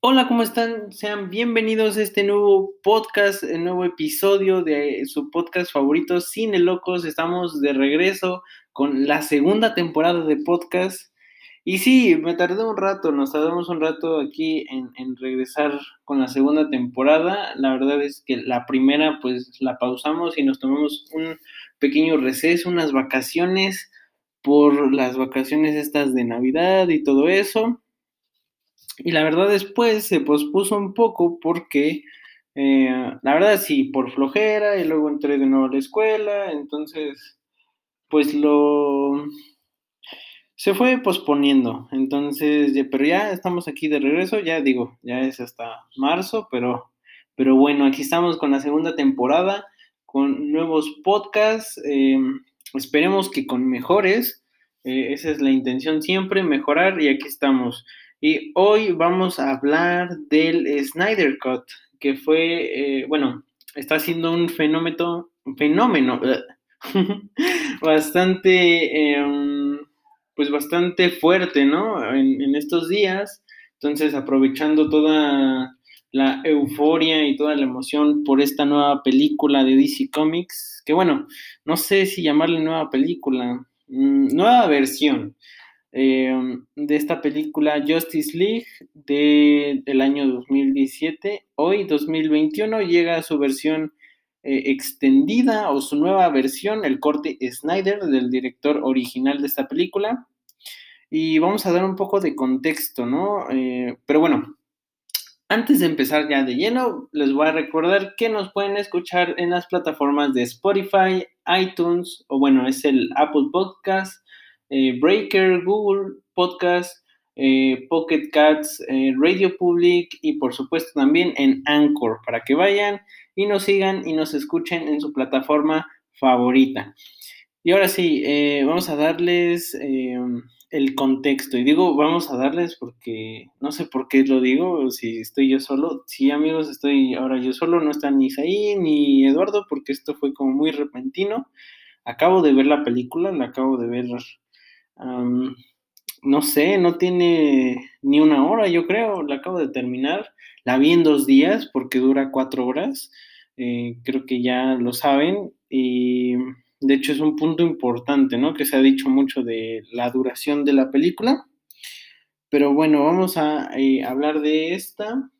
Hola, ¿cómo están? Sean bienvenidos a este nuevo podcast, el nuevo episodio de su podcast favorito, Cine Locos. Estamos de regreso con la segunda temporada de podcast. Y sí, me tardé un rato, nos tardamos un rato aquí en, en regresar con la segunda temporada. La verdad es que la primera pues la pausamos y nos tomamos un pequeño receso, unas vacaciones por las vacaciones estas de Navidad y todo eso. Y la verdad después se pospuso un poco porque, eh, la verdad sí, por flojera y luego entré de nuevo a la escuela, entonces, pues lo... Se fue posponiendo, entonces, pero ya estamos aquí de regreso, ya digo, ya es hasta marzo, pero, pero bueno, aquí estamos con la segunda temporada, con nuevos podcasts, eh, esperemos que con mejores, eh, esa es la intención siempre, mejorar y aquí estamos. Y hoy vamos a hablar del Snyder Cut, que fue, eh, bueno, está siendo un fenómeno, fenómeno bastante, eh, pues bastante fuerte, ¿no? En, estos días. Entonces, aprovechando toda la euforia y toda la emoción por esta nueva película de DC Comics, que bueno, no sé si llamarle nueva película, mmm, nueva versión eh, de esta película Justice League de, del año 2017. Hoy, 2021, llega su versión eh, extendida o su nueva versión, el corte Snyder del director original de esta película. Y vamos a dar un poco de contexto, ¿no? Eh, pero bueno, antes de empezar ya de lleno, les voy a recordar que nos pueden escuchar en las plataformas de Spotify, iTunes, o bueno, es el Apple Podcast, eh, Breaker, Google Podcast, eh, Pocket Cats, eh, Radio Public y por supuesto también en Anchor para que vayan y nos sigan y nos escuchen en su plataforma favorita. Y ahora sí, vamos a darles el contexto. Y digo, vamos a darles porque no sé por qué lo digo, si estoy yo solo. Sí, amigos, estoy ahora yo solo, no están ni Isaí ni Eduardo porque esto fue como muy repentino. Acabo de ver la película, la acabo de ver No sé, no tiene ni una hora, yo creo, la acabo de terminar. La vi en dos días porque dura cuatro horas. Eh, creo que ya lo saben. Y de hecho es un punto importante, ¿no? Que se ha dicho mucho de la duración de la película. Pero bueno, vamos a eh, hablar de esta.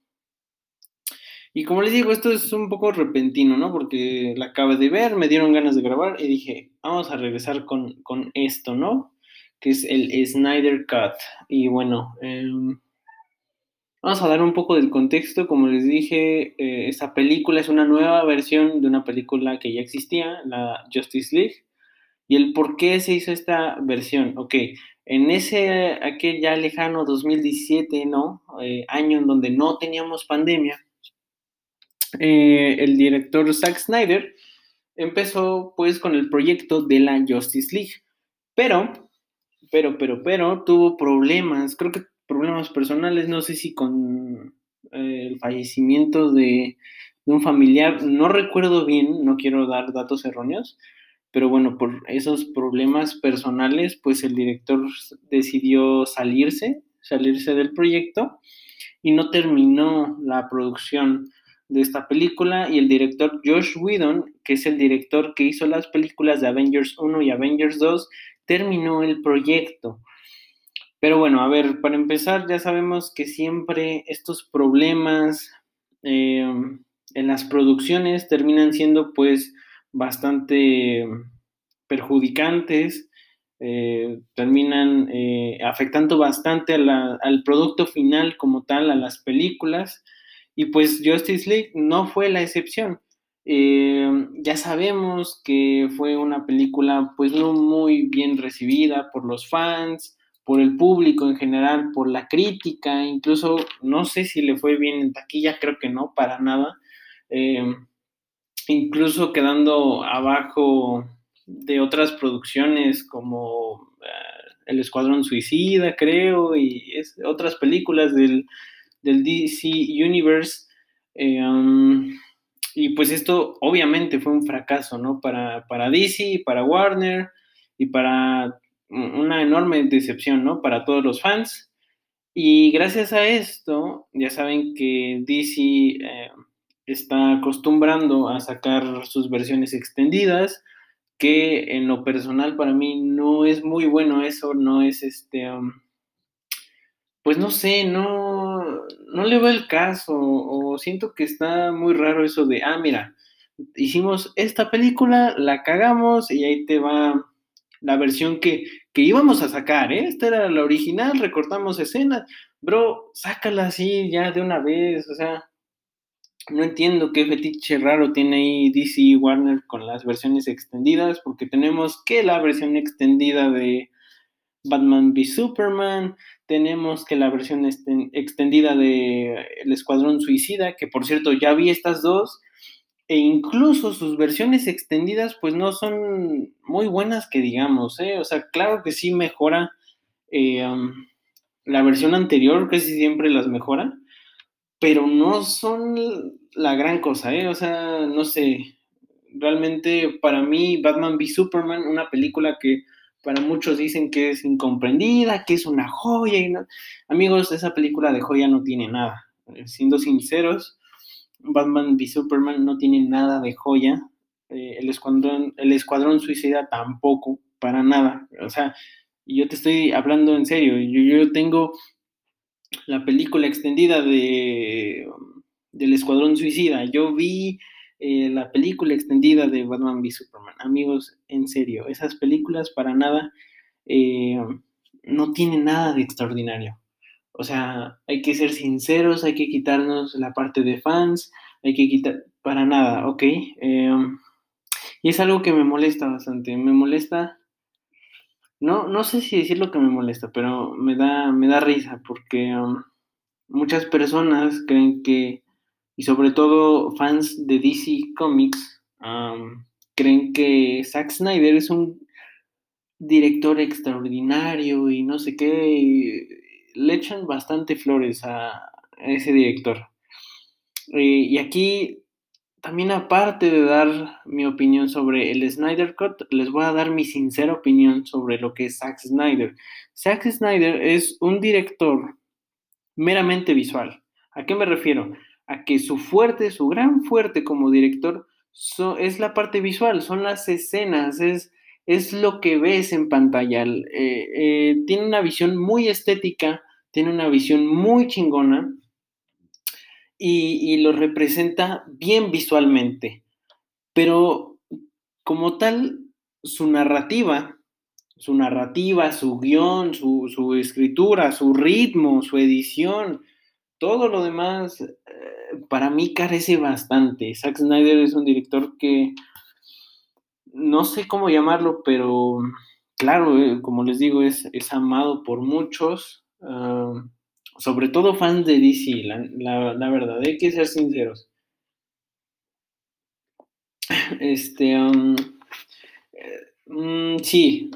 Y como les digo, esto es un poco repentino, ¿no? Porque la acabé de ver, me dieron ganas de grabar y dije, vamos a regresar con, con esto, ¿no? Que es el Snyder Cut. Y bueno, eh, vamos a dar un poco del contexto. Como les dije, eh, esta película es una nueva versión de una película que ya existía, la Justice League. Y el por qué se hizo esta versión. Ok, en ese, aquel ya lejano 2017, ¿no? Eh, año en donde no teníamos pandemia, eh, el director Zack Snyder empezó pues con el proyecto de la Justice League. Pero pero, pero, pero tuvo problemas, creo que problemas personales, no sé si con eh, el fallecimiento de, de, un familiar, no recuerdo bien, no quiero dar datos erróneos, pero bueno, por esos problemas personales, pues el director decidió salirse, salirse del proyecto y no terminó la producción de esta película y el director Josh Whedon, que es el director que hizo las películas de Avengers 1 y Avengers 2, terminó el proyecto. Pero bueno, a ver, para empezar, ya sabemos que siempre estos problemas eh, en las producciones terminan siendo pues bastante perjudicantes, eh, terminan eh, afectando bastante al producto final como tal, a las películas. Y pues Justice League no fue la excepción. Eh, ya sabemos que fue una película pues no muy bien recibida por los fans, por el público en general, por la crítica, incluso no sé si le fue bien en taquilla, creo que no, para nada. Eh, incluso quedando abajo de otras producciones como uh, El Escuadrón Suicida, creo, y otras películas del, del DC Universe. Eh, um, y pues esto obviamente fue un fracaso, ¿no? Para, para DC, para Warner y para una enorme decepción, ¿no? Para todos los fans. Y gracias a esto, ya saben que DC eh, está acostumbrando a sacar sus versiones extendidas, que en lo personal para mí no es muy bueno eso, no es este, um, pues no sé, no, no le veo el caso, o siento que está muy raro eso de, ah, mira, hicimos esta película, la cagamos y ahí te va la versión que, que íbamos a sacar, ¿eh? Esta era la original, recortamos escenas, bro, sácala así ya de una vez, o sea, no entiendo qué fetiche raro tiene ahí DC Warner con las versiones extendidas, porque tenemos que la versión extendida de Batman v Superman, tenemos que la versión extendida de El Escuadrón Suicida, que por cierto ya vi estas dos, e incluso sus versiones extendidas pues no son muy buenas que digamos, ¿eh? o sea, claro que sí mejora eh, la versión anterior, casi siempre las mejora, pero no son la gran cosa, ¿eh? O sea, no sé, realmente para mí Batman v Superman, una película que para muchos dicen que es incomprendida, que es una joya. Y no. Amigos, esa película de joya no tiene nada. Eh, siendo sinceros, Batman v Superman no tiene nada de joya. Eh, el, escuadrón, el Escuadrón Suicida tampoco, para nada. O sea, yo te estoy hablando en serio. Yo, yo tengo la película extendida de, del Escuadrón Suicida. Yo vi eh, la película extendida de Batman v Superman. Amigos, en serio, esas películas para nada eh, no tienen nada de extraordinario. O sea, hay que ser sinceros, hay que quitarnos la parte de fans, hay que quitar, para nada, ¿ok? Eh, y es algo que me molesta bastante, me molesta no, no sé si decir lo que me molesta, pero me da, me da risa porque um, muchas personas creen que, y sobre todo fans de DC Comics, creen que Zack Snyder es un director extraordinario y no sé qué, y le echan bastante flores a, ese director. Eh, y aquí también aparte de dar mi opinión sobre el Snyder Cut, les voy a dar mi sincera opinión sobre lo que es Zack Snyder. Zack Snyder es un director meramente visual. ¿A qué me refiero? A que su fuerte, su gran fuerte como director es la parte visual, son las escenas, es, es lo que ves en pantalla. Eh, eh, tiene una visión muy estética, tiene una visión muy chingona y, lo representa bien visualmente. Pero como tal, su narrativa, su narrativa, su guion, su, escritura, su ritmo, su edición, todo lo demás, eh, para mí carece bastante. Zack Snyder es un director que no sé cómo llamarlo, pero claro, eh, como les digo, es, es amado por muchos. Ah, sobre todo fans de DC, la, verdad, hay que ser sinceros. Este, eh, mm, sí,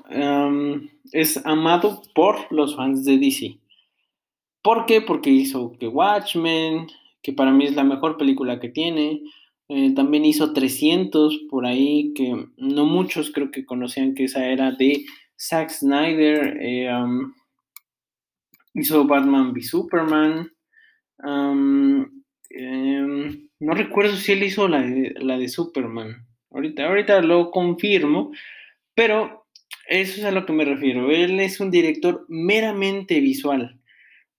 es amado por los fans de DC. ¿Por qué? Porque hizo que Watchmen, que para mí es la mejor película que tiene. Eh, también hizo 300 por ahí, que no muchos creo que conocían que esa era de Zack Snyder. Eh, hizo Batman v Superman. Em, no recuerdo si él hizo la de, la de Superman. Ahorita, ahorita lo confirmo, pero eso es a lo que me refiero. Él es un director meramente visual,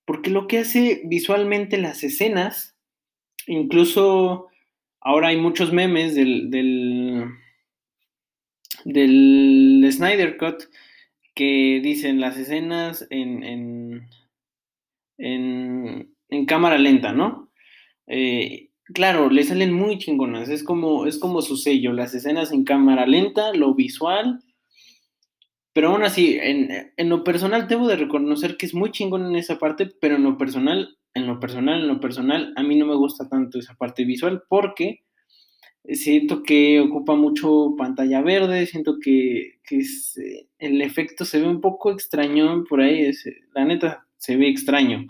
porque lo que hace visualmente las escenas, incluso ahora hay muchos memes del, del, del Snyder Cut que dicen las escenas en en, cámara lenta, ¿no? Eh, claro, le salen muy chingonas, es como, es como su sello, las escenas en cámara lenta, lo visual, pero aún así, en, en, lo personal debo de reconocer que es muy chingón en esa parte, pero en lo personal, en lo personal, en lo personal, a mí no me gusta tanto esa parte visual porque siento que ocupa mucho pantalla verde, siento que, que el efecto se ve un poco extraño por ahí, es, la neta, se ve extraño,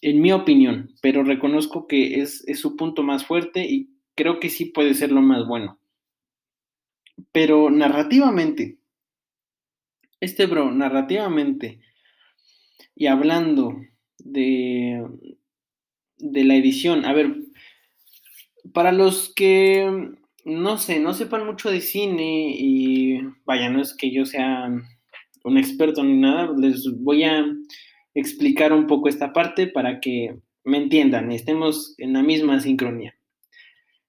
en mi opinión, pero reconozco que es, su punto más fuerte y creo que sí puede ser lo más bueno. Pero narrativamente, este bro, narrativamente, y hablando de, de la edición. A ver, para los que no sé, no sepan mucho de cine y vaya, no es que yo sea un experto ni nada, les voy a explicar un poco esta parte para que me entiendan y estemos en la misma sincronía.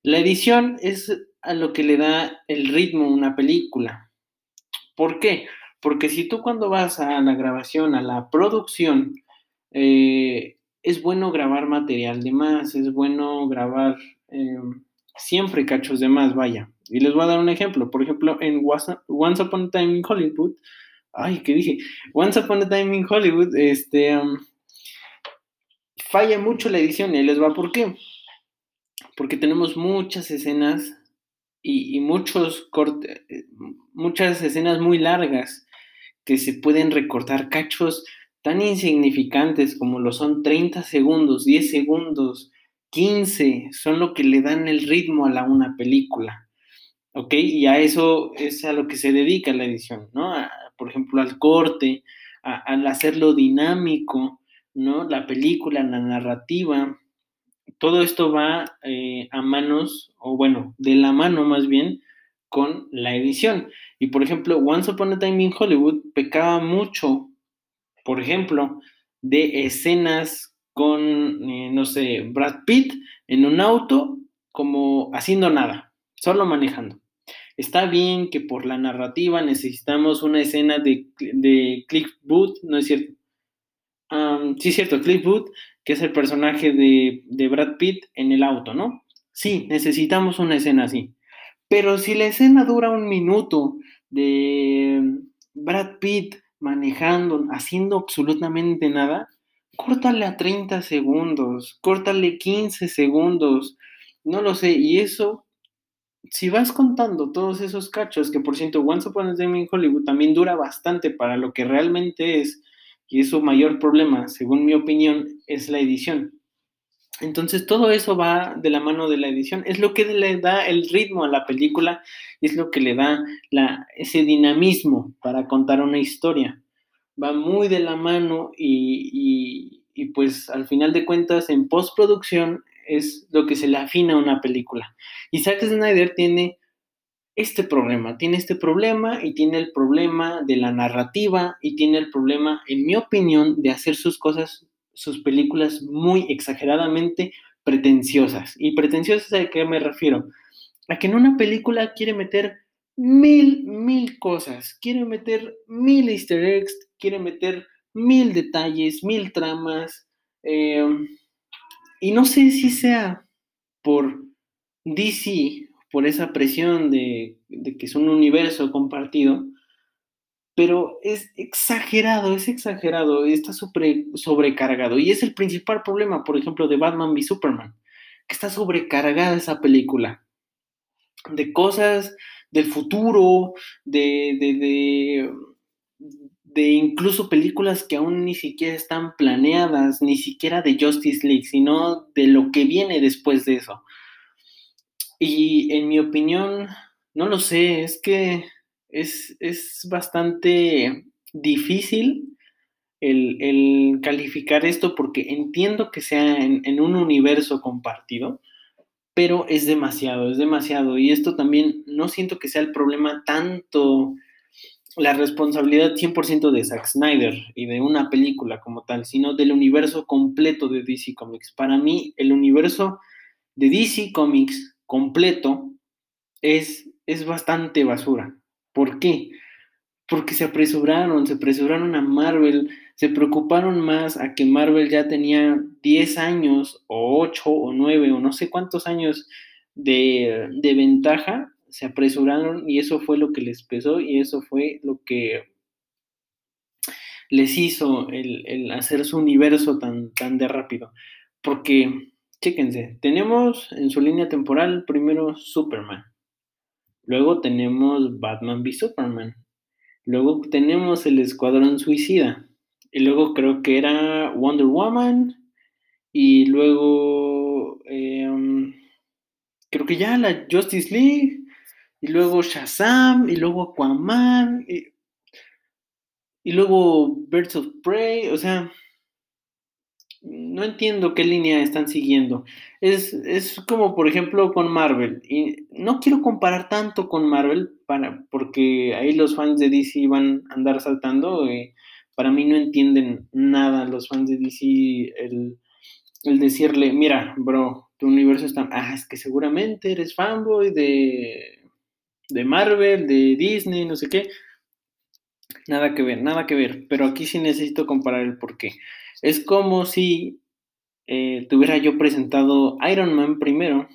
La edición es a lo que le da el ritmo a una película. ¿Por qué? Porque si tú cuando vas a la grabación, a la producción, eh, es bueno grabar material de más, es bueno grabar em, siempre cachos de más, vaya. Y les voy a dar un ejemplo. Por ejemplo, en Once Upon a Time in Hollywood, ay, ¿qué dije? Once Upon a Time in Hollywood, este, falla mucho la edición y les va por qué. Porque tenemos muchas escenas y, muchos cortes, muchas escenas muy largas que se pueden recortar cachos tan insignificantes como lo son 30 segundos, 10 segundos, 15, son lo que le dan el ritmo a la, una película. ¿Ok? Y a eso es a lo que se dedica la edición, ¿no? por ejemplo, al corte, al hacerlo dinámico, ¿no? La película, la narrativa, todo esto va eh, a manos, o bueno, de la mano más bien, con la edición. Y por ejemplo, Once Upon a Time in Hollywood pecaba mucho, por ejemplo, de escenas con, eh, no sé, Brad Pitt en un auto como haciendo nada, solo manejando. Está bien que por la narrativa necesitamos una escena de, de Cliff Booth, ¿no es cierto? sí, es cierto, Cliff Booth, que es el personaje de, de Brad Pitt en el auto, ¿no? Sí, necesitamos una escena así. Pero si la escena dura un minuto de Brad Pitt manejando, haciendo absolutamente nada, córtale a 30 segundos, córtale 15 segundos, no lo sé, y eso, si vas contando todos esos cachos, que por cierto, Once Upon a in Hollywood también dura bastante para lo que realmente es, y es su mayor problema, según mi opinión, es la edición. Entonces todo eso va de la mano de la edición, es lo que le da el ritmo a la película, es lo que le da la, ese dinamismo para contar una historia va muy de la mano y, pues al final de cuentas en postproducción es lo que se le afina a una película. Y Zack Snyder tiene este problema, tiene este problema y tiene el problema de la narrativa y tiene el problema, en mi opinión, de hacer sus cosas, sus películas muy exageradamente pretenciosas. ¿Y pretenciosas a qué me refiero? A que en una película quiere meter mil, mil cosas. Quiere meter mil easter eggs, quiere meter mil detalles, mil tramas. Eh, y no sé si sea por DC, por esa presión de, que es un universo compartido, pero es exagerado, es exagerado, está sobrecargado. Y es el principal problema, por ejemplo, de Batman v Superman, que está sobrecargada esa película. De cosas del futuro, de, de, de, incluso películas que aún ni siquiera están planeadas, ni siquiera de Justice League, sino de lo que viene después de eso. Y en mi opinión, no lo sé, es que es, bastante difícil el, calificar esto porque entiendo que sea en, un universo compartido, pero es demasiado, es demasiado. Y esto también no siento que sea el problema tanto la responsabilidad 100% de Zack Snyder y de una película como tal, sino del universo completo de DC Comics. Para mí, el universo de DC Comics completo es, es bastante basura. ¿Por qué? Porque se apresuraron, se apresuraron a Marvel, se preocuparon más a que Marvel ya tenía 10 años o 8 o 9 o no sé cuántos años de, ventaja, se apresuraron y eso fue lo que les pesó y eso fue lo que les hizo el, hacer su universo tan, tan de rápido. Porque, chéquense, tenemos en su línea temporal primero Superman, luego tenemos Batman v Superman, luego tenemos el Escuadrón Suicida, y luego creo que era Wonder Woman. Y luego em, creo que ya la Justice League. Y luego Shazam. Y luego Aquaman. Y, y luego Birds of Prey. O sea, no entiendo qué línea están siguiendo. Es, es, como, por ejemplo, con Marvel. Y no quiero comparar tanto con Marvel para, porque ahí los fans de DC van a andar saltando. Y para mí no entienden nada los fans de DC el, el decirle, mira, bro, tu universo está... Ah, es que seguramente eres fanboy de, de Marvel, de Disney, no sé qué. Nada que ver, nada que ver. Pero aquí sí necesito comparar el por qué. Es como si eh, tuviera yo presentado Iron Man primero,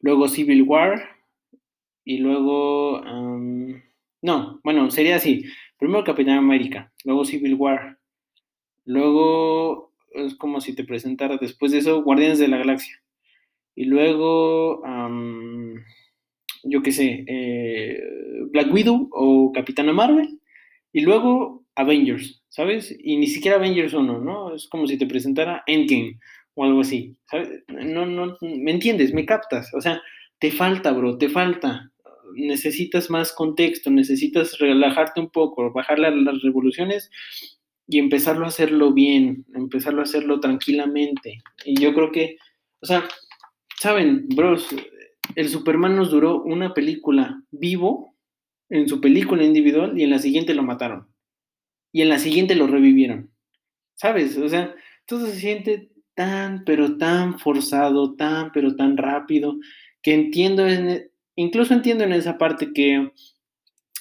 luego Civil War y luego... no, bueno, sería así. Primero Capitán América, luego Civil War, luego es como si te presentara después de eso Guardianes de la Galaxia y luego, yo qué sé, eh, Black Widow o Capitana Marvel y luego Avengers. ¿Sabes? Y ni siquiera Avengers 1, ¿no? Es como si te presentara Endgame o algo así, ¿sabes? No, no, ¿me entiendes? ¿Me captas? O sea, te falta, bro, te falta. Necesitas más contexto, necesitas relajarte un poco, bajarle las revoluciones y empezarlo a hacerlo bien, empezarlo a hacerlo tranquilamente. Y yo creo que, o sea, saben, bros, el Superman nos duró una película vivo en su película individual y en la siguiente lo mataron y en la siguiente lo revivieron. ¿Sabes? O sea, todo se siente tan, pero tan forzado, tan, pero tan rápido, que entiendo, en, incluso entiendo en esa parte que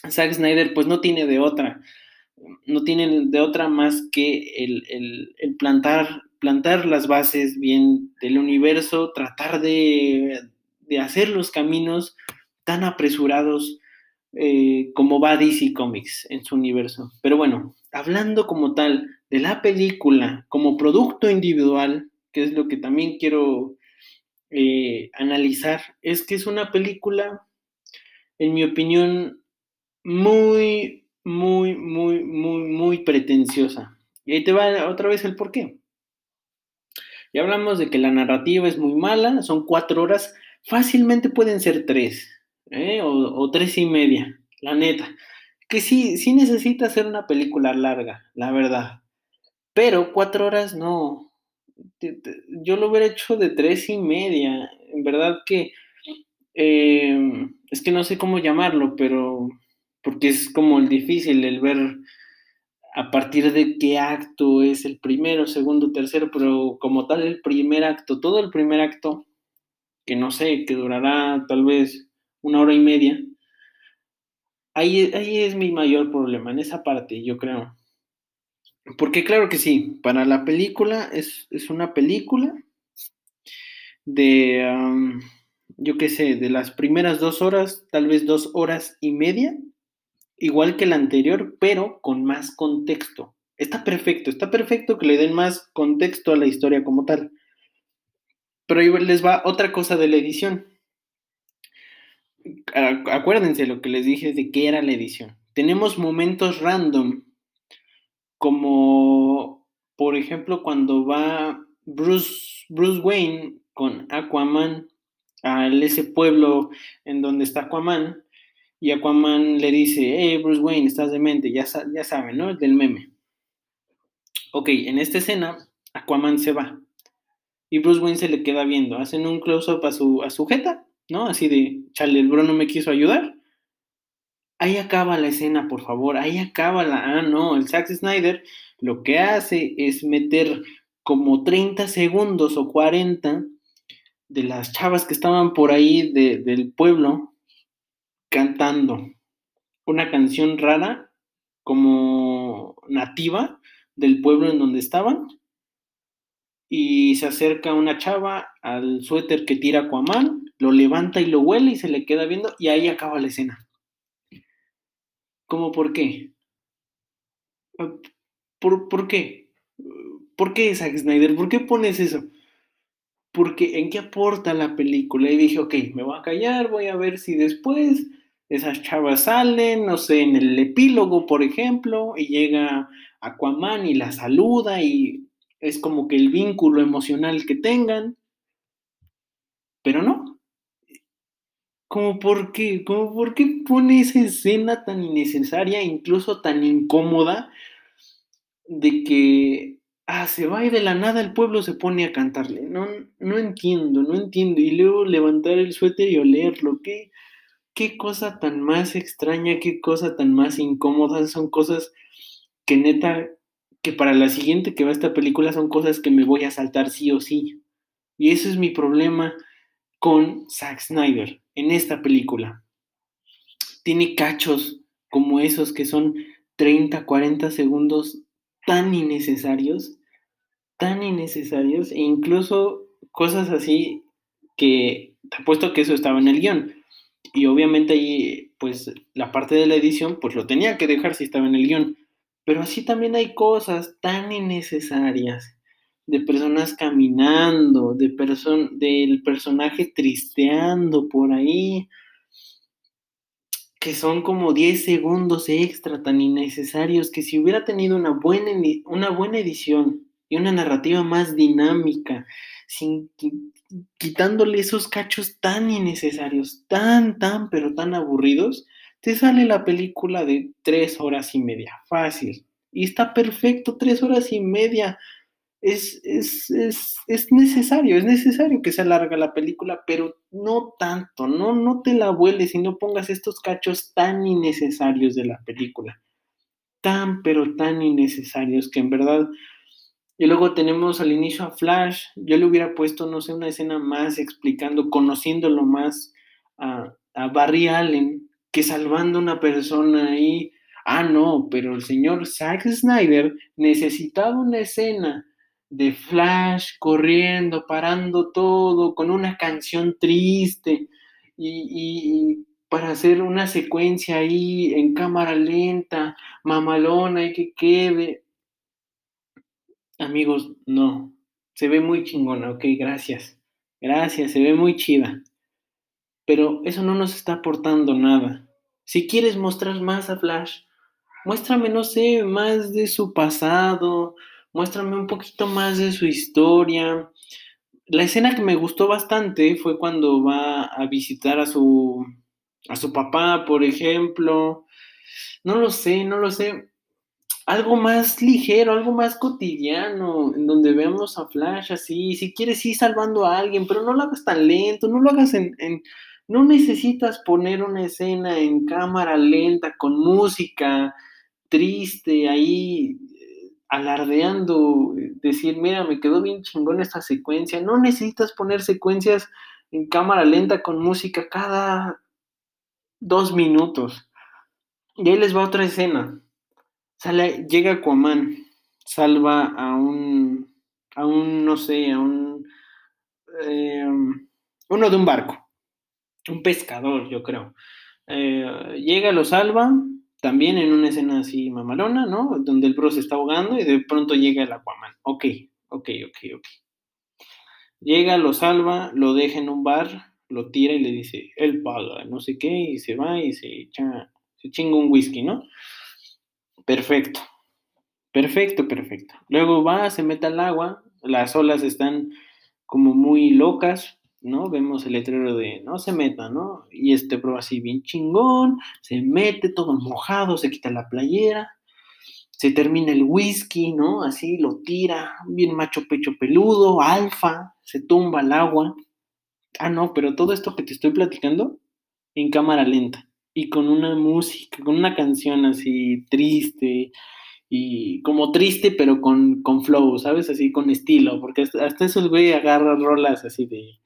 Zack Snyder pues no tiene de otra, no tiene de otra más que el, el plantar, plantar las bases bien del universo, tratar de, de hacer los caminos tan apresurados eh, como va DC Comics en su universo. Pero bueno, hablando como tal de la película como producto individual, que es lo que también quiero eh, analizar, es que es una película, en mi opinión, muy, muy, muy, muy, muy pretenciosa. Y ahí te va otra vez el por qué. Ya hablamos de que la narrativa es muy mala, son cuatro horas, fácilmente pueden ser tres, ¿eh? o, o tres y media, la neta que sí, sí necesita hacer una película larga, la verdad. Pero cuatro horas no. Yo lo hubiera hecho de tres y media. En verdad que em, es que no sé cómo llamarlo, pero porque es como el difícil el ver a partir de qué acto es el primero, segundo, tercero, pero como tal el primer acto, todo el primer acto, que no sé, que durará tal vez una hora y media, Ahí, es mi mayor problema, en esa parte, yo creo. Porque claro que sí, para la película es, una película de, yo qué sé, de las primeras dos horas, tal vez dos horas y media, igual que la anterior, pero con más contexto. Está perfecto, está perfecto que le den más contexto a la historia como tal. Pero ahí les va otra cosa de la edición acuérdense lo que les dije de qué era la edición. Tenemos momentos random, como por ejemplo cuando va Bruce, Bruce Wayne con Aquaman a ese pueblo en donde está Aquaman, y Aquaman le dice, hey Bruce Wayne, estás demente, ya, ya saben, ¿no? El del meme. Ok, en esta escena, Aquaman se va. Y Bruce Wayne se le queda viendo. Hacen un close-up a su, a su jeta ¿no? Así de, chale, el bro no me quiso ayudar. Ahí acaba la escena, por favor, ahí acaba la... Ah, no, el Zack Snyder lo que hace es meter como 30 segundos o 40 de las chavas que estaban por ahí del pueblo cantando una canción rara como nativa del pueblo en donde estaban y se acerca una chava al suéter que tira Aquaman lo levanta y lo huele y se le queda viendo y ahí acaba la escena. ¿Cómo por qué? ¿Por, por qué? ¿Por qué, Zack Snyder? ¿Por qué pones eso? Porque en qué aporta la película. Y dije, ok, me voy a callar, voy a ver si después esas chavas salen, no sé, en el epílogo, por ejemplo, y llega Aquaman y la saluda y es como que el vínculo emocional que tengan. Pero no, como por qué, como por qué pone esa escena tan innecesaria, incluso tan incómoda, de que ah, se va y de la nada el pueblo se pone a cantarle. No, no entiendo, no entiendo. Y luego levantar el suéter y olerlo. ¿Qué, qué cosa tan más extraña, qué cosa tan más incómoda. Son cosas que neta, que para la siguiente que va esta película son cosas que me voy a saltar sí o sí. Y ese es mi problema con Zack Snyder en esta película. Tiene cachos como esos que son 30, 40 segundos tan innecesarios, tan innecesarios, e incluso cosas así que te apuesto que eso estaba en el guion. Y obviamente ahí, pues la parte de la edición, pues lo tenía que dejar si estaba en el guion. Pero así también hay cosas tan innecesarias de personas caminando, de del personaje tristeando por ahí, que son como 10 segundos extra tan innecesarios que si hubiera tenido una buena, una buena edición y una narrativa más dinámica, sin quitándole esos cachos tan innecesarios, tan, tan, pero tan aburridos, te sale la película de tres horas y media, fácil. Y está perfecto, tres horas y media es, es, necesario, es necesario que se alarga la película, pero no tanto, no, no te la vueles y no pongas estos cachos tan innecesarios de la película, tan, pero tan innecesarios que en verdad... Y luego tenemos al inicio a Flash, yo le hubiera puesto, no sé, una escena más explicando, conociéndolo más a, a Barry Allen, que salvando a una persona ahí. Ah, no, pero el señor Zack Snyder necesitaba una escena de Flash corriendo, parando todo, con una canción triste y, para hacer una secuencia ahí en cámara lenta, mamalona y que quede. Amigos, no, se ve muy chingona, ok, gracias, gracias, se ve muy chida, pero eso no nos está aportando nada. Si quieres mostrar más a Flash, muéstrame, no sé, más de su pasado, muéstrame un poquito más de su historia. La escena que me gustó bastante fue cuando va a visitar a su, a su papá, por ejemplo. No lo sé, no lo sé. Algo más ligero, algo más cotidiano, en donde vemos a Flash así, si quieres ir salvando a alguien, pero no lo hagas tan lento, no lo hagas en no necesitas poner una escena en cámara lenta con música triste ahí alardeando, decir, mira, me quedó bien chingón esta secuencia. No necesitas poner secuencias en cámara lenta con música cada dos minutos. Y ahí les va otra escena. Sale, llega Aquaman, salva a un, a un, no sé, a un, em, uno de un barco, un pescador, yo creo. Eh, llega, lo salva, también en una escena así mamalona, ¿no? Donde el bro se está ahogando y de pronto llega el Aquaman. Ok, ok, ok, ok. Llega, lo salva, lo deja en un bar, lo tira y le dice, él paga, no sé qué, y se va y se echa, se chinga un whisky, ¿no? Perfecto. Perfecto, perfecto. Luego va, se mete al agua, las olas están como muy locas, ¿no? Vemos el letrero de no se meta, ¿no? Y este bro así bien chingón, se mete todo mojado, se quita la playera, se termina el whisky, ¿no? Así lo tira, bien macho pecho peludo, alfa, se tumba al agua. Ah, no, pero todo esto que te estoy platicando en cámara lenta y con una música, con una canción así triste y como triste pero con, con flow, ¿sabes? Así con estilo, porque hasta, hasta esos güey agarran rolas así de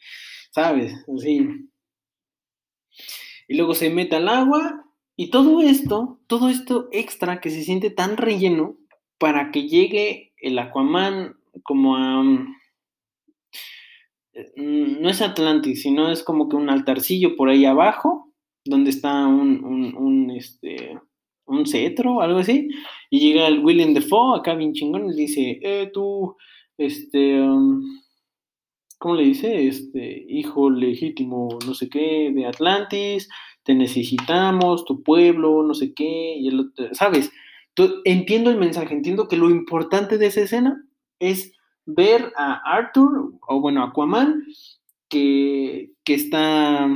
¿sabes? Así. Y luego se mete al agua y todo esto, todo esto extra que se siente tan relleno para que llegue el Aquaman como a... Mm, no es Atlantis, sino es como que un altarcillo por ahí abajo, donde está un, un, este, un cetro, algo así, y llega el William Defoe, acá bien chingón, y dice, eh, tú, este, um, ¿cómo le dice? Este, hijo legítimo, no sé qué, de Atlantis, te necesitamos, tu pueblo, no sé qué, y el, ¿sabes? entiendo el mensaje, entiendo que lo importante de esa escena es ver a Arthur, o bueno, Aquaman, que, que está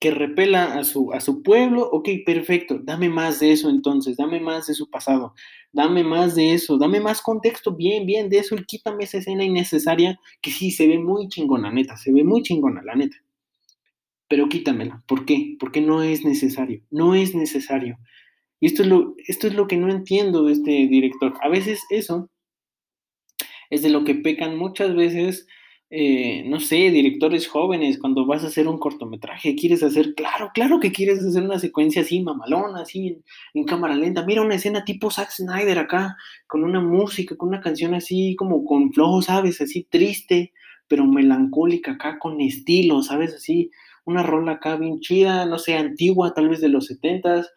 que repela a su, a su pueblo, ok, perfecto, dame más de eso entonces, dame más de su pasado, dame más de eso, dame más contexto, bien, bien, de eso y quítame esa escena innecesaria que sí se ve muy chingona, neta, se ve muy chingona, la neta. Pero quítamela, ¿por qué? Porque no es necesario, no es necesario. Y esto es lo, esto es lo que no entiendo de este director. A veces eso es de lo que pecan muchas veces eh, no sé, directores jóvenes, cuando vas a hacer un cortometraje, quieres hacer, claro, claro que quieres hacer una secuencia así, mamalona, así, en, cámara lenta. Mira una escena tipo Zack Snyder acá, con una música, con una canción así, como con flow, ¿sabes? Así triste, pero melancólica acá, con estilo, ¿sabes? Así, una rola acá bien chida, no sé, antigua, tal vez de los setentas,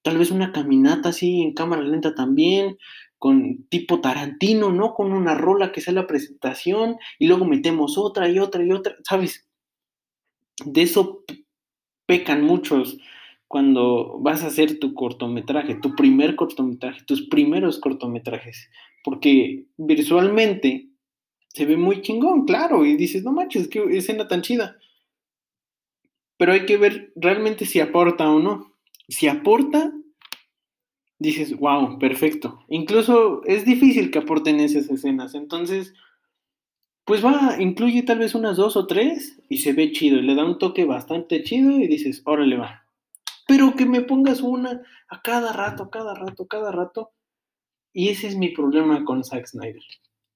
tal vez una caminata así en cámara lenta también, con tipo Tarantino, ¿no? Con una rola que sea la presentación y luego metemos otra y otra y otra, ¿sabes? De eso pecan muchos cuando vas a hacer tu cortometraje, tu primer cortometraje, tus primeros cortometrajes, porque visualmente se ve muy chingón, claro, y dices, no manches, qué escena tan chida. Pero hay que ver realmente si aporta o no. Si aporta, dices, wow, perfecto. Incluso es difícil que aporten esas escenas. Entonces, pues va, incluye tal vez unas dos o tres y se ve chido y le da un toque bastante chido y dices, órale va. Pero que me pongas una a cada rato, cada rato, cada rato. Y ese es mi problema con Zack Snyder.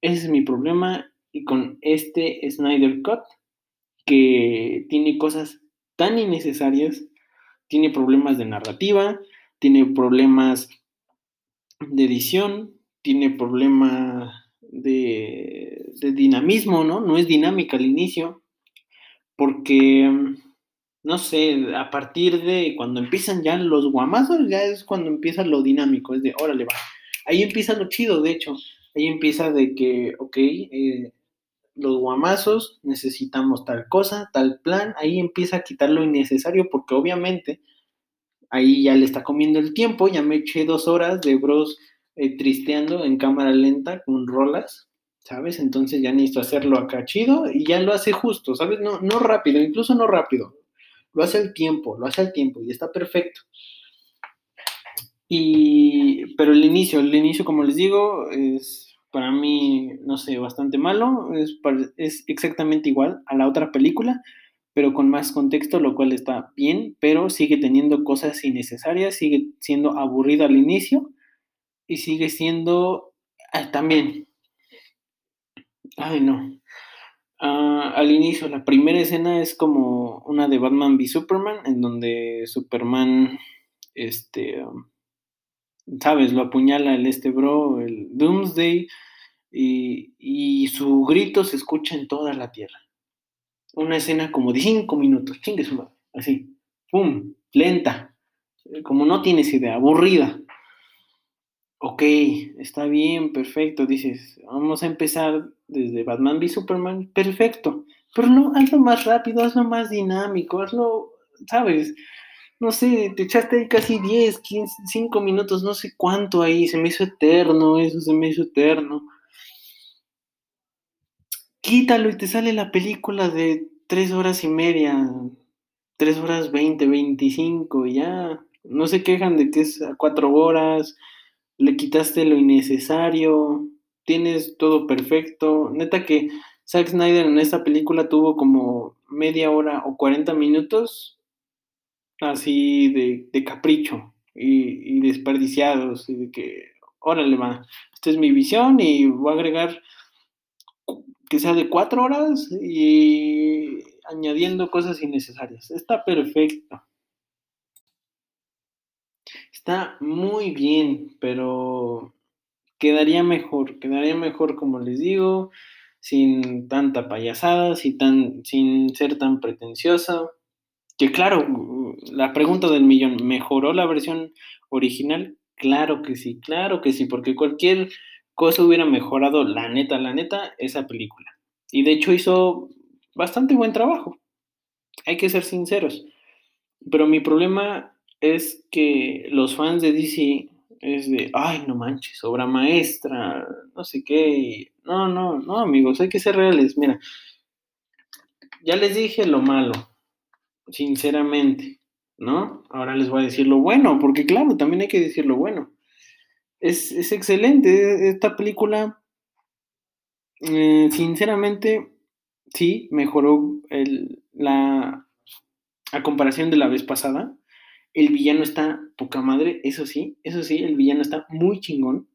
Ese es mi problema y con este Snyder Cut que tiene cosas tan innecesarias, tiene problemas de narrativa, tiene problemas de edición, tiene problemas de, dinamismo, ¿no? No es dinámica al inicio, porque, no sé, a partir de cuando empiezan ya los guamazos, ya es cuando empieza lo dinámico, es de, órale, va. Ahí empieza lo chido, de hecho, ahí empieza de que, ok, eh, los guamazos, necesitamos tal cosa, tal plan, ahí empieza a quitar lo innecesario, porque obviamente ahí ya le está comiendo el tiempo, ya me eché dos horas de bros eh, tristeando en cámara lenta con rolas, ¿sabes? Entonces ya necesito hacerlo acá chido y ya lo hace justo, ¿sabes? No, no rápido, incluso no rápido, lo hace al tiempo, lo hace al tiempo y está perfecto. Y, pero el inicio, el inicio, como les digo, es para mí, no sé, bastante malo, es, es exactamente igual a la otra película, pero con más contexto, lo cual está bien, pero sigue teniendo cosas innecesarias, sigue siendo aburrido al inicio y sigue siendo ah, también. Ay, no. Ah, al inicio, la primera escena es como una de Batman v Superman, en donde Superman, este, sabes, lo apuñala el este bro, el Doomsday, y su grito se escucha en toda la Tierra una escena como de cinco minutos, chingue su madre, así, pum, lenta, como no tienes idea, aburrida. Ok, está bien, perfecto, dices, vamos a empezar desde Batman v Superman, perfecto, pero no, hazlo más rápido, hazlo más dinámico, hazlo, ¿sabes? No sé, te echaste ahí casi 10, 15, 5 minutos, no sé cuánto ahí, se me hizo eterno, eso se me hizo eterno quítalo y te sale la película de tres horas y media, tres horas veinte, veinticinco, ya no se quejan de que es a cuatro horas, le quitaste lo innecesario, tienes todo perfecto. Neta que Zack Snyder en esta película tuvo como media hora o cuarenta minutos así de, capricho y, y, desperdiciados y de que, órale, va, esta es mi visión y voy a agregar que sea de cuatro horas y añadiendo cosas innecesarias. Está perfecto. Está muy bien, pero quedaría mejor, quedaría mejor como les digo, sin tanta payasada, sin, tan, sin ser tan pretenciosa. Que claro, la pregunta del millón, ¿mejoró la versión original? Claro que sí, claro que sí, porque cualquier cosa hubiera mejorado, la neta, la neta, esa película. Y de hecho hizo bastante buen trabajo. Hay que ser sinceros. Pero mi problema es que los fans de DC es de, ay, no manches, obra maestra, no sé qué. No, no, no, amigos, hay que ser reales. Mira, ya les dije lo malo. sinceramente, ¿no? Ahora les voy a decir lo bueno, porque claro, también hay que decir lo bueno. Es, es excelente esta película. Eh, sinceramente, sí, mejoró el, la, a comparación de la vez pasada. El villano está poca madre, eso sí, eso sí, el villano está muy chingón.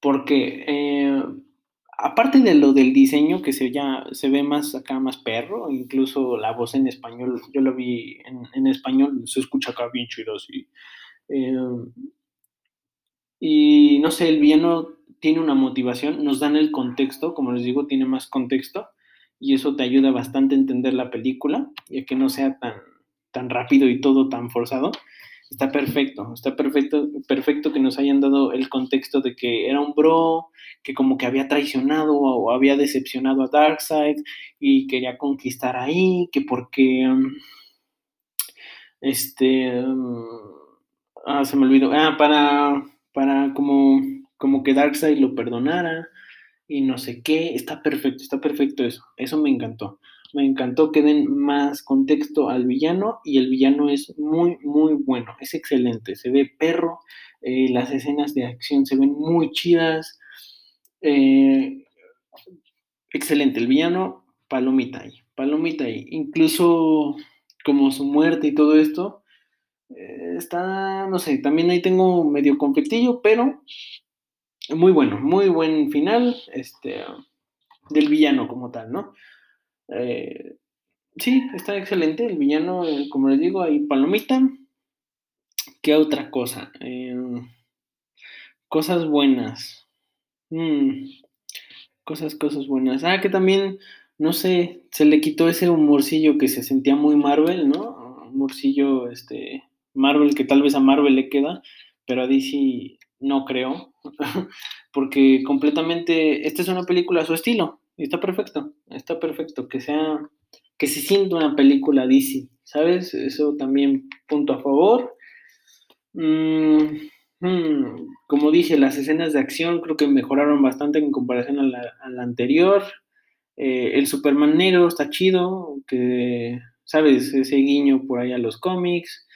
Porque eh, aparte de lo del diseño, que se, ya, se ve más acá, más perro, incluso la voz en español, yo lo vi en, español, se escucha acá bien chido así. Eh, y no sé, el villano tiene una motivación, nos dan el contexto, como les digo, tiene más contexto, y eso te ayuda bastante a entender la película, y a que no sea tan, tan rápido y todo tan forzado. Está perfecto, está perfecto, perfecto que nos hayan dado el contexto de que era un bro que como que había traicionado o había decepcionado a Darkseid y quería conquistar ahí, que porque um, este um, ah, se me olvidó, ah, para para como como que Darkseid lo perdonara y no sé qué, está perfecto, está perfecto eso, eso me encantó. Me encantó que den más contexto al villano y el villano es muy, muy bueno, es excelente, se ve perro, eh, las escenas de acción se ven muy chidas, eh, excelente, el villano, palomita ahí, palomita ahí, incluso como su muerte y todo esto, eh, está, no sé, también ahí tengo medio conflictillo, pero muy bueno, muy buen final, este, del villano como tal, ¿no? Eh, sí, está excelente. El villano, eh, como les digo, ahí palomita. ¿Qué otra cosa? Eh, cosas buenas. Mm, cosas, cosas buenas. Ah, que también, no sé, se le quitó ese humorcillo que se sentía muy Marvel, ¿no? Humorcillo, este, Marvel, que tal vez a Marvel le queda, pero a DC no creo, porque completamente, esta es una película a su estilo, está perfecto, está perfecto, que sea, que se sienta una película DC, ¿sabes? Eso también punto a favor. Mm, mm, como dije, las escenas de acción creo que mejoraron bastante en comparación a la, anterior. Eh, el Superman negro está chido, que, ¿sabes? Ese guiño por ahí a los cómics.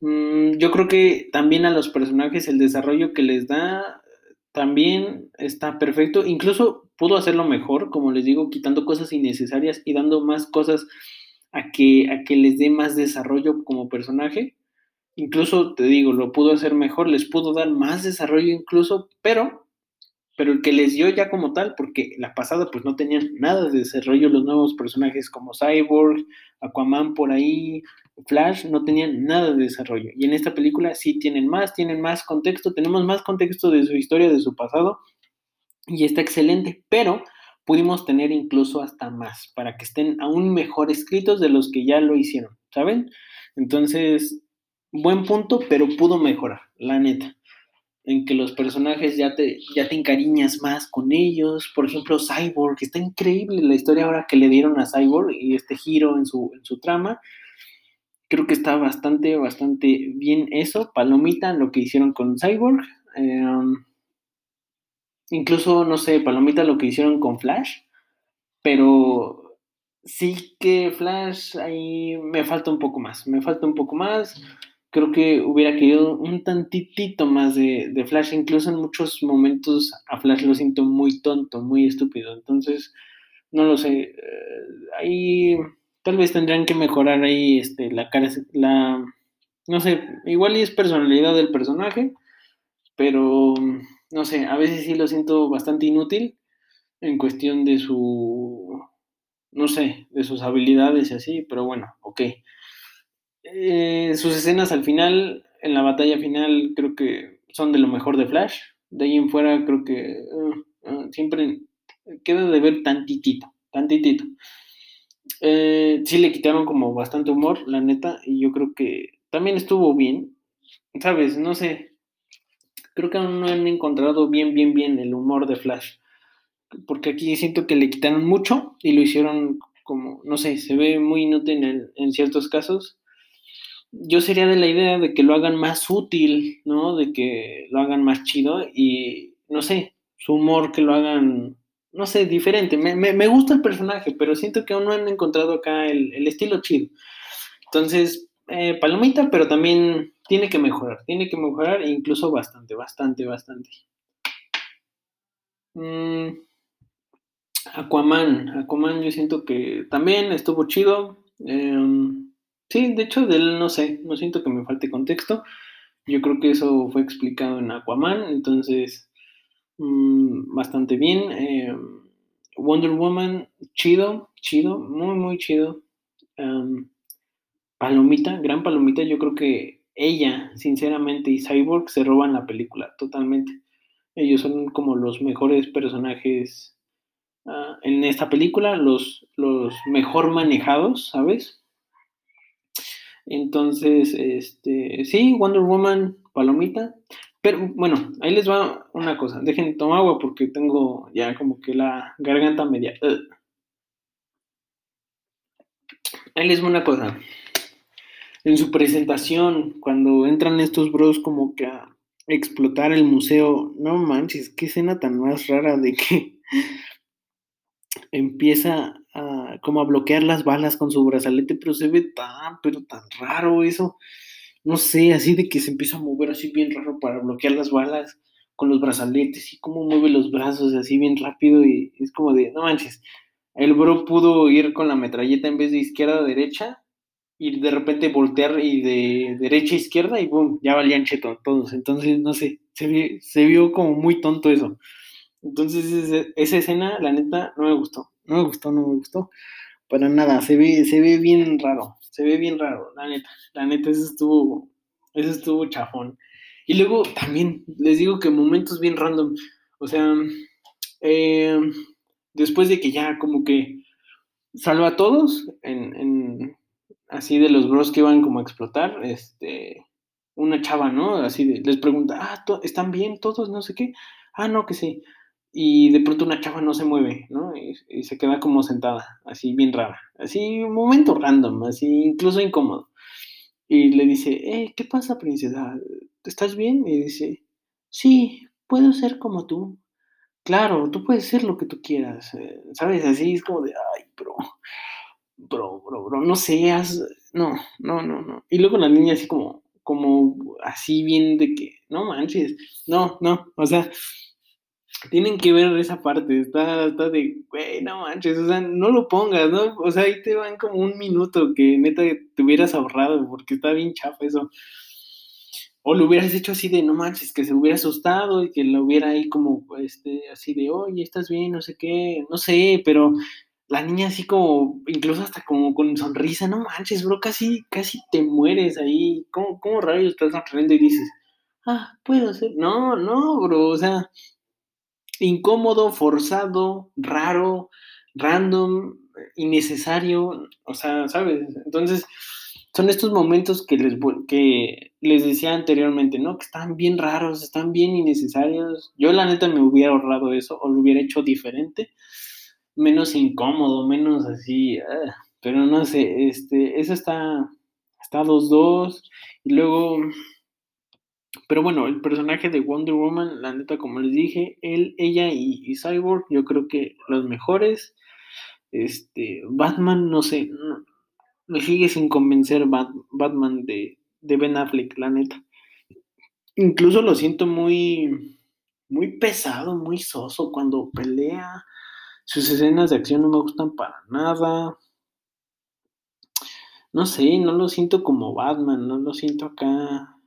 Mm, yo creo que también a los personajes el desarrollo que les da también está perfecto. Incluso pudo hacerlo mejor, como les digo, quitando cosas innecesarias y dando más cosas a que, a que les dé más desarrollo como personaje. Incluso, te digo, lo pudo hacer mejor, les pudo dar más desarrollo incluso, pero, pero el que les dio ya como tal, porque la pasada pues no tenían nada de desarrollo los nuevos personajes como Cyborg, Aquaman por ahí, Flash no tenían nada de desarrollo. Y en esta película sí tienen más, tienen más contexto, tenemos más contexto de su historia, de su pasado, y está excelente, pero pudimos tener incluso hasta más, para que estén aún mejor escritos de los que ya lo hicieron, ¿saben? Entonces, buen punto, pero pudo mejorar, la neta. En que los personajes ya te, ya te encariñas más con ellos. Por ejemplo, Cyborg, está increíble la historia ahora que le dieron a Cyborg y este giro en su, en su trama creo que está bastante, bastante bien eso. Palomita, lo que hicieron con Cyborg. Em, incluso, no sé, Palomita lo que hicieron con Flash. Pero sí que Flash ahí me falta un poco más. Me falta un poco más. Creo que hubiera querido un tantitito más de, de Flash. Incluso en muchos momentos a Flash lo siento muy tonto, muy estúpido. Entonces, no lo sé. Eh, ahí tal vez tendrían que mejorar ahí este, la cara, la, no sé, igual y es personalidad del personaje, pero no sé, a veces sí lo siento bastante inútil en cuestión de su, no sé, de sus habilidades y así, pero bueno, ok. Eh, sus escenas al final, en la batalla final, creo que son de lo mejor de Flash. De ahí en fuera, creo que uh, uh, siempre queda de ver tantitito, tantitito eh, sí le quitaron como bastante humor, la neta, y yo creo que también estuvo bien, ¿sabes? No sé, creo que aún no han encontrado bien, bien, bien el humor de Flash, porque aquí siento que le quitaron mucho y lo hicieron como, no sé, se ve muy inútil en, en ciertos casos. Yo sería de la idea de que lo hagan más útil, ¿no? De que lo hagan más chido y, no sé, su humor que lo hagan no sé, diferente. Me, gusta el personaje, pero siento que aún no han encontrado acá el, estilo chido. Entonces, eh, palomita, pero también tiene que mejorar, tiene que mejorar incluso bastante, bastante, bastante. Mm, Aquaman, Aquaman yo siento que también estuvo chido. Em, sí, de hecho, de él no sé, no siento que me falte contexto. Yo creo que eso fue explicado en Aquaman, entonces mm, bastante bien. Em, Wonder Woman, chido, chido, muy, muy chido. Palomita, gran palomita, yo creo que ella, sinceramente, y Cyborg se roban la película totalmente. Ellos son como los mejores personajes ah, en esta película, los, los mejor manejados, ¿sabes? Entonces, este, sí, Wonder Woman, palomita. Pero bueno, ahí les va una cosa. Dejen tomar agua porque tengo ya como que la garganta media. Ahí les va una cosa. En su presentación, cuando entran estos bros como que a explotar el museo, no manches, qué escena tan más rara de que empieza a, como a bloquear las balas con su brazalete, pero se ve tan, pero tan raro eso. No sé, así de que se empieza a mover así bien raro para bloquear las balas con los brazaletes y cómo mueve los brazos así bien rápido y es como de, no manches, el bro pudo ir con la metralleta en vez de izquierda a derecha y de repente voltear y de derecha a izquierda y boom, ya valían cheto todos. Entonces, no sé, se, se vio como muy tonto eso. Entonces, esa escena, la neta, no me gustó. No me gustó, no me gustó. Para nada, se ve, se ve bien raro. Se ve bien raro, la neta. La neta, eso estuvo, eso estuvo chafón. Y luego también les digo que momentos bien random. O sea, eh, después de que ya como que salva a todos, en, así de los bros que iban como a explotar, este, una chava, ¿no? Así de, les pregunta, ah, ¿están bien todos? No sé qué. Ah, no, que sí y de pronto una chava no se mueve, ¿no? Y, se queda como sentada, así bien rara, así un momento random, así incluso incómodo. Y le dice, eh, ¿qué pasa, princesa? ¿Estás bien? Y dice, sí, puedo ser como tú. Claro, tú puedes ser lo que tú quieras, eh, ¿sabes? Así es como de, ay, bro, bro, bro, bro, no seas, no, no, no, no. Y luego la niña así como, como, así bien de que, no manches, no, no, o sea, tienen que ver esa parte, está, está de, güey, no manches, o sea, no lo pongas, ¿no? O sea, ahí te van como un minuto que neta te hubieras ahorrado, porque está bien chafa eso. O lo hubieras hecho así de, no manches, que se hubiera asustado y que lo hubiera ahí como, este, así de, oye, estás bien, no sé qué, no sé, pero la niña así como, incluso hasta como con sonrisa, no manches, bro, casi, casi te mueres ahí, ¿cómo, cómo rayos estás sonriendo y dices, ah, puedo ser? No, no, bro, o sea, incómodo, forzado, raro, random, innecesario, o sea, ¿sabes? Entonces, son estos momentos que les, que les decía anteriormente, ¿no? Que están bien raros, están bien innecesarios. Yo la neta me hubiera ahorrado eso o lo hubiera hecho diferente, menos incómodo, menos así, ah, pero no sé, este, eso está, está 2-2 y luego pero bueno, el personaje de Wonder Woman, la neta, como les dije, él, ella y, Cyborg, yo creo que los mejores. Este, Batman, no sé, me sigue sin convencer Batman de, de Ben Affleck, la neta. Incluso lo siento muy, muy pesado, muy soso cuando pelea. Sus escenas de acción no me gustan para nada. No sé, no lo siento como Batman, no lo siento acá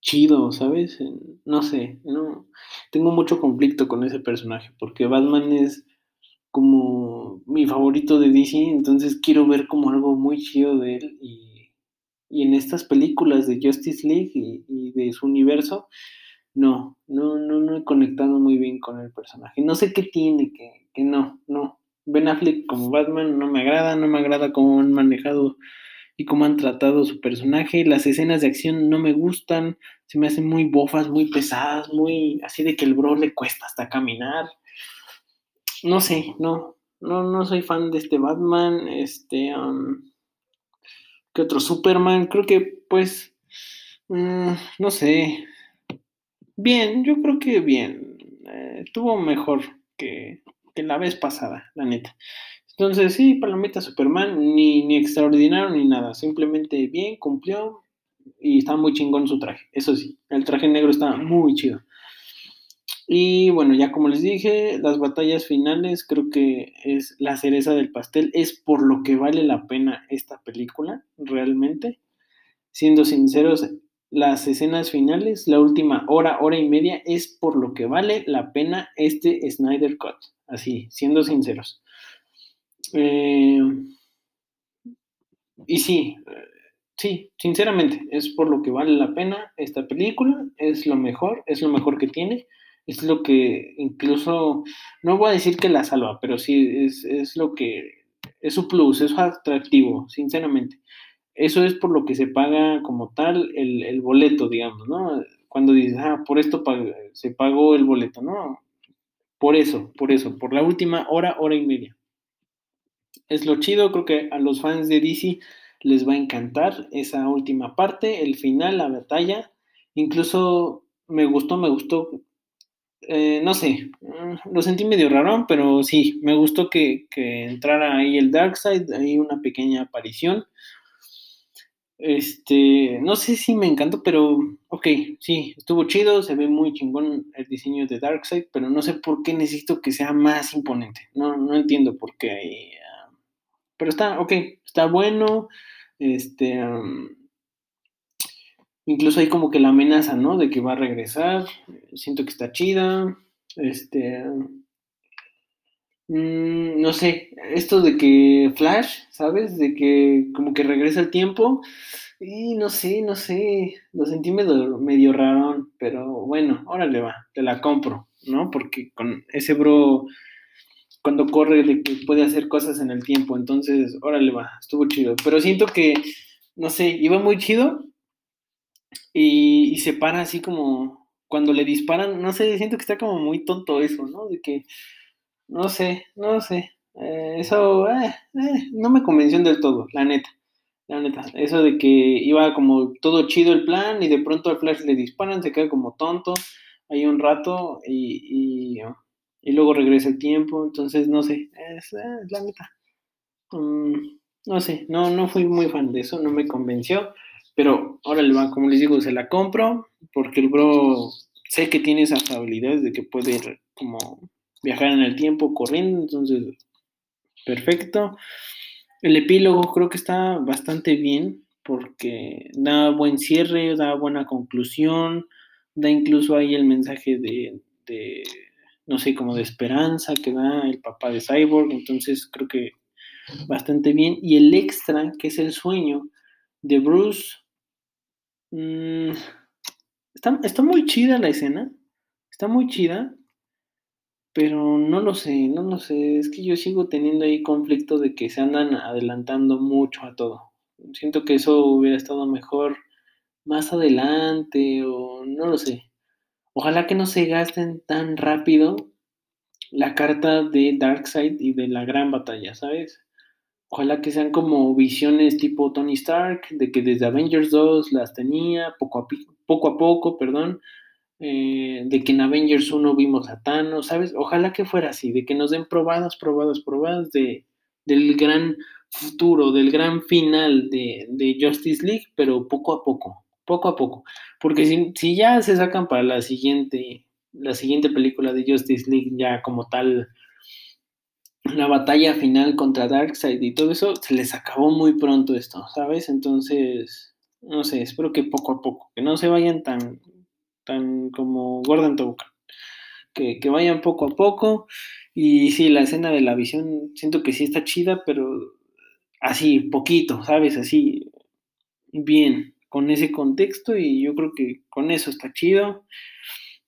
chido, ¿sabes? No sé, no tengo mucho conflicto con ese personaje porque Batman es como mi favorito de DC, entonces quiero ver como algo muy chido de él y, en estas películas de Justice League y, de su universo, no, no, no, no he conectado muy bien con el personaje. No sé qué tiene, que, que no, no. Ben Affleck como Batman no me agrada, no me agrada cómo han manejado y cómo han tratado su personaje. Las escenas de acción no me gustan, se me hacen muy bofas, muy pesadas, muy así de que el bro le cuesta hasta caminar. No sé, no, no, no soy fan de este Batman, este, um, ¿qué otro? Superman, creo que pues, mm, no sé, bien, yo creo que bien, eh, tuvo mejor que, que la vez pasada, la neta. Entonces, sí, Palomita Superman, ni, ni extraordinario ni nada, simplemente bien, cumplió y está muy chingón su traje. Eso sí, el traje negro está muy chido. Y bueno, ya como les dije, las batallas finales creo que es la cereza del pastel, es por lo que vale la pena esta película, realmente. Siendo sinceros, las escenas finales, la última hora, hora y media, es por lo que vale la pena este Snyder Cut. Así, siendo sinceros. Eh, y sí, sí, sinceramente, es por lo que vale la pena esta película, es lo mejor, es lo mejor que tiene, es lo que incluso, no voy a decir que la salva, pero sí es, es lo que, es su plus, es atractivo, sinceramente eso es por lo que se paga como tal el, boleto, digamos, ¿no? Cuando dices, ah, por esto se pagó el boleto, ¿no? Por eso, por eso, por la última hora, hora y media. Es lo chido, creo que a los fans de DC les va a encantar esa última parte, el final, la batalla. Incluso me gustó, me gustó, eh, no sé, mm, lo sentí medio raro, pero sí, me gustó que, que entrara ahí el Darkseid, ahí una pequeña aparición. Este, no sé si me encantó, pero ok, sí, estuvo chido, se ve muy chingón el diseño de Darkseid, pero no sé por qué necesito que sea más imponente. No, no entiendo por qué. Pero está, ok, está bueno. Este, incluso hay como que la amenaza, ¿no? De que va a regresar. Siento que está chida. Este, mm, no sé, esto de que Flash, ¿sabes? De que como que regresa el tiempo. Y no sé, no sé, lo sentí medio, medio raro, pero bueno, órale va, te la compro, ¿no? Porque con ese bro, cuando corre, de que puede hacer cosas en el tiempo, entonces, órale va, estuvo chido. Pero siento que, no sé, iba muy chido y, se para así como cuando le disparan, no sé, siento que está como muy tonto eso, ¿no? De que, no sé, no sé, eh, eso eh, eh, no me convenció del todo, la neta. La neta, eso de que iba como todo chido el plan y de pronto al Flash le disparan, se queda como tonto ahí un rato y, y, luego regresa el tiempo, entonces no sé, es, la neta. Mm, no sé, no, no fui muy fan de eso, no me convenció, pero ahora le va, como les digo, se la compro porque el bro sé que tiene esas habilidades de que puede como viajar en el tiempo corriendo, entonces perfecto. El epílogo creo que está bastante bien porque da buen cierre, da buena conclusión, da incluso ahí el mensaje de, no sé, como de esperanza que da el papá de Cyborg, entonces creo que bastante bien. Y el extra, que es el sueño de Bruce, mm, está, está muy chida la escena, está muy chida, pero no lo sé, no lo sé. Es que yo sigo teniendo ahí conflicto de que se andan adelantando mucho a todo. Siento que eso hubiera estado mejor más adelante o no lo sé. Ojalá que no se gasten tan rápido la carta de Darkseid y de la gran batalla, ¿sabes? Ojalá que sean como visiones tipo Tony Stark, de que desde Avengers 2 las tenía, poco a, poco, perdón, eh, de que en Avengers 1 vimos a Thanos, ¿sabes? Ojalá que fuera así, de que nos den probadas, probadas, probadas de, del gran futuro, del gran final de, Justice League, pero poco a poco, poco a poco. Porque si, si, ya se sacan para la siguiente, la siguiente película de Justice League, ya como tal, la batalla final contra Darkseid y todo eso, se les acabó muy pronto esto, ¿sabes? Entonces, no sé, espero que poco a poco, que no se vayan tan, tan como Gordon Tobogán. Que, que vayan poco a poco. Y sí, la escena de la visión, siento que sí está chida, pero así, poquito, ¿sabes? Así, bien, con ese contexto y yo creo que con eso está chido.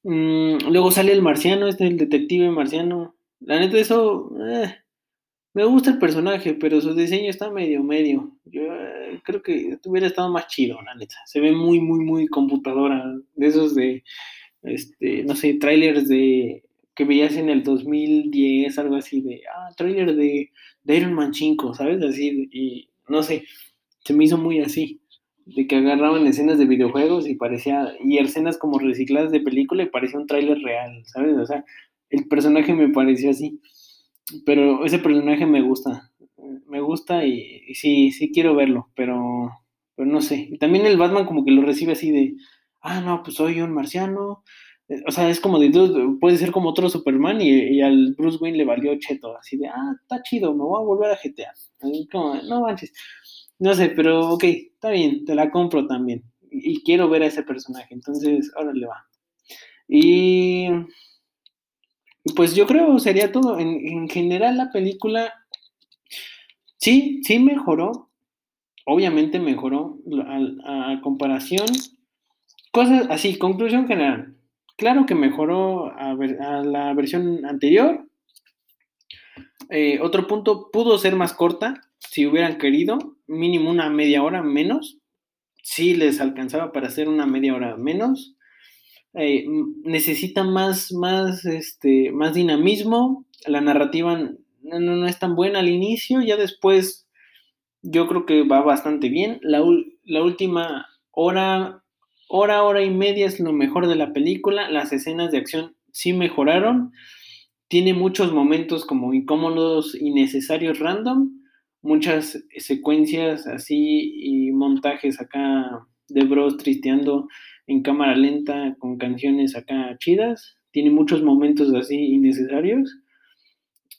Mm, luego sale el marciano, este es el detective marciano. La neta, eso, eh, me gusta el personaje, pero su diseño está medio, medio. Yo eh, creo que hubiera estado más chido, la neta. Se ve muy, muy, muy computadora. De esos de, este, no sé, trailers de que veías en el 2010, algo así de, ah, trailer de, de Iron Man 5, ¿sabes? Así, y no sé, se me hizo muy así. De que agarraban escenas de videojuegos y parecía, y escenas como recicladas de película y parecía un trailer real, ¿sabes? O sea, el personaje me pareció así. pero ese personaje me gusta, me gusta y, sí, sí quiero verlo, pero, pero no sé. También el Batman como que lo recibe así de, ah, no, pues soy un marciano. Eh, o sea, es como de, puede ser como otro Superman y, al Bruce Wayne le valió cheto, así de, ah, está chido, me voy a volver a GTA. Como, no manches. No sé, pero ok, está bien, te la compro también. Y, quiero ver a ese personaje, entonces, ahora le va. Y pues yo creo sería todo. En, general la película sí, sí mejoró. Obviamente mejoró a, a, comparación. Cosas así, conclusión general. Claro que mejoró a, la versión anterior. Eh, otro punto, pudo ser más corta si hubieran querido, mínimo una media hora menos. Sí les alcanzaba para hacer una media hora menos. Eh, necesita más, más, este, más dinamismo. La narrativa no, no, es tan buena al inicio, ya después yo creo que va bastante bien. La, la, última hora, hora, hora y media es lo mejor de la película. Las escenas de acción sí mejoraron. Tiene muchos momentos como incómodos, innecesarios, random. Muchas secuencias así y montajes acá de bros tristeando en cámara lenta con canciones acá chidas. Tiene muchos momentos así innecesarios.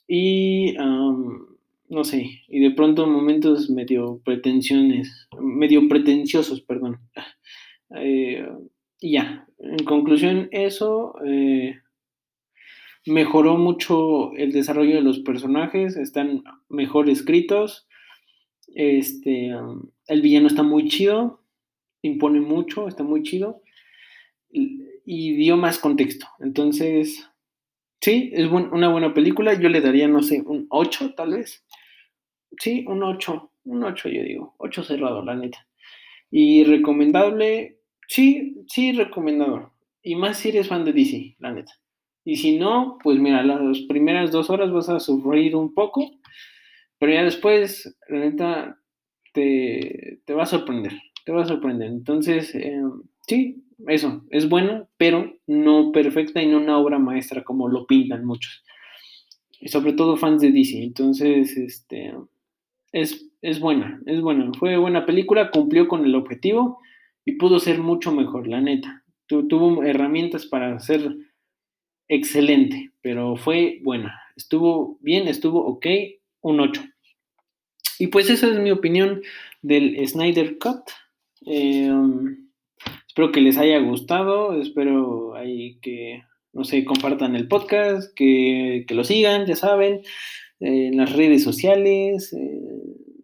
Y no sé, y de pronto momentos medio pretensiones, medio pretenciosos, perdón. Eh, y ya, en conclusión, eso eh, mejoró mucho el desarrollo de los personajes, están mejor escritos. Este, el villano está muy chido, impone mucho, está muy chido y, dio más contexto. Entonces, sí, es una buena película. Yo le daría, no sé, un 8 tal vez. Sí, un 8, un 8 yo digo, 8 cerrado, la neta. Y recomendable, sí, sí, recomendado. Y más si eres fan de DC, la neta. Y si no, pues mira, las primeras dos horas vas a sufrir un poco, pero ya después, la neta, te, te va a sorprender te va a sorprender. Entonces, eh, sí, eso, es bueno, pero no perfecta y no una obra maestra como lo pintan muchos. Y sobre todo fans de DC. Entonces, este, es, es buena, es buena. Fue buena película, cumplió con el objetivo y pudo ser mucho mejor, la neta. tuvo herramientas para ser excelente, pero fue buena. Estuvo bien, estuvo ok, un 8. Y pues esa es mi opinión del Snyder Cut. Em, espero que les haya gustado, espero que, no sé, compartan el podcast, que, lo sigan, ya saben, en las redes sociales eh,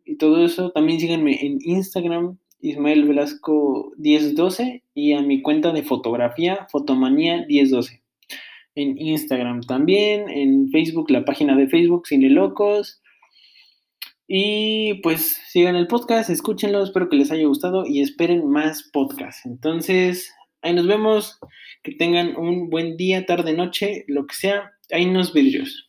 y todo eso. También síganme en Instagram, Ismael Velasco 1012 y a mi cuenta de fotografía, Fotomanía 1012. En Instagram también, en Facebook, la página de Facebook, Cine Locos. Y pues sigan el podcast, escúchenlo, espero que les haya gustado y esperen más podcasts. Entonces, ahí nos vemos, que tengan un buen día, tarde, noche, lo que sea. Ahí nos vidrios.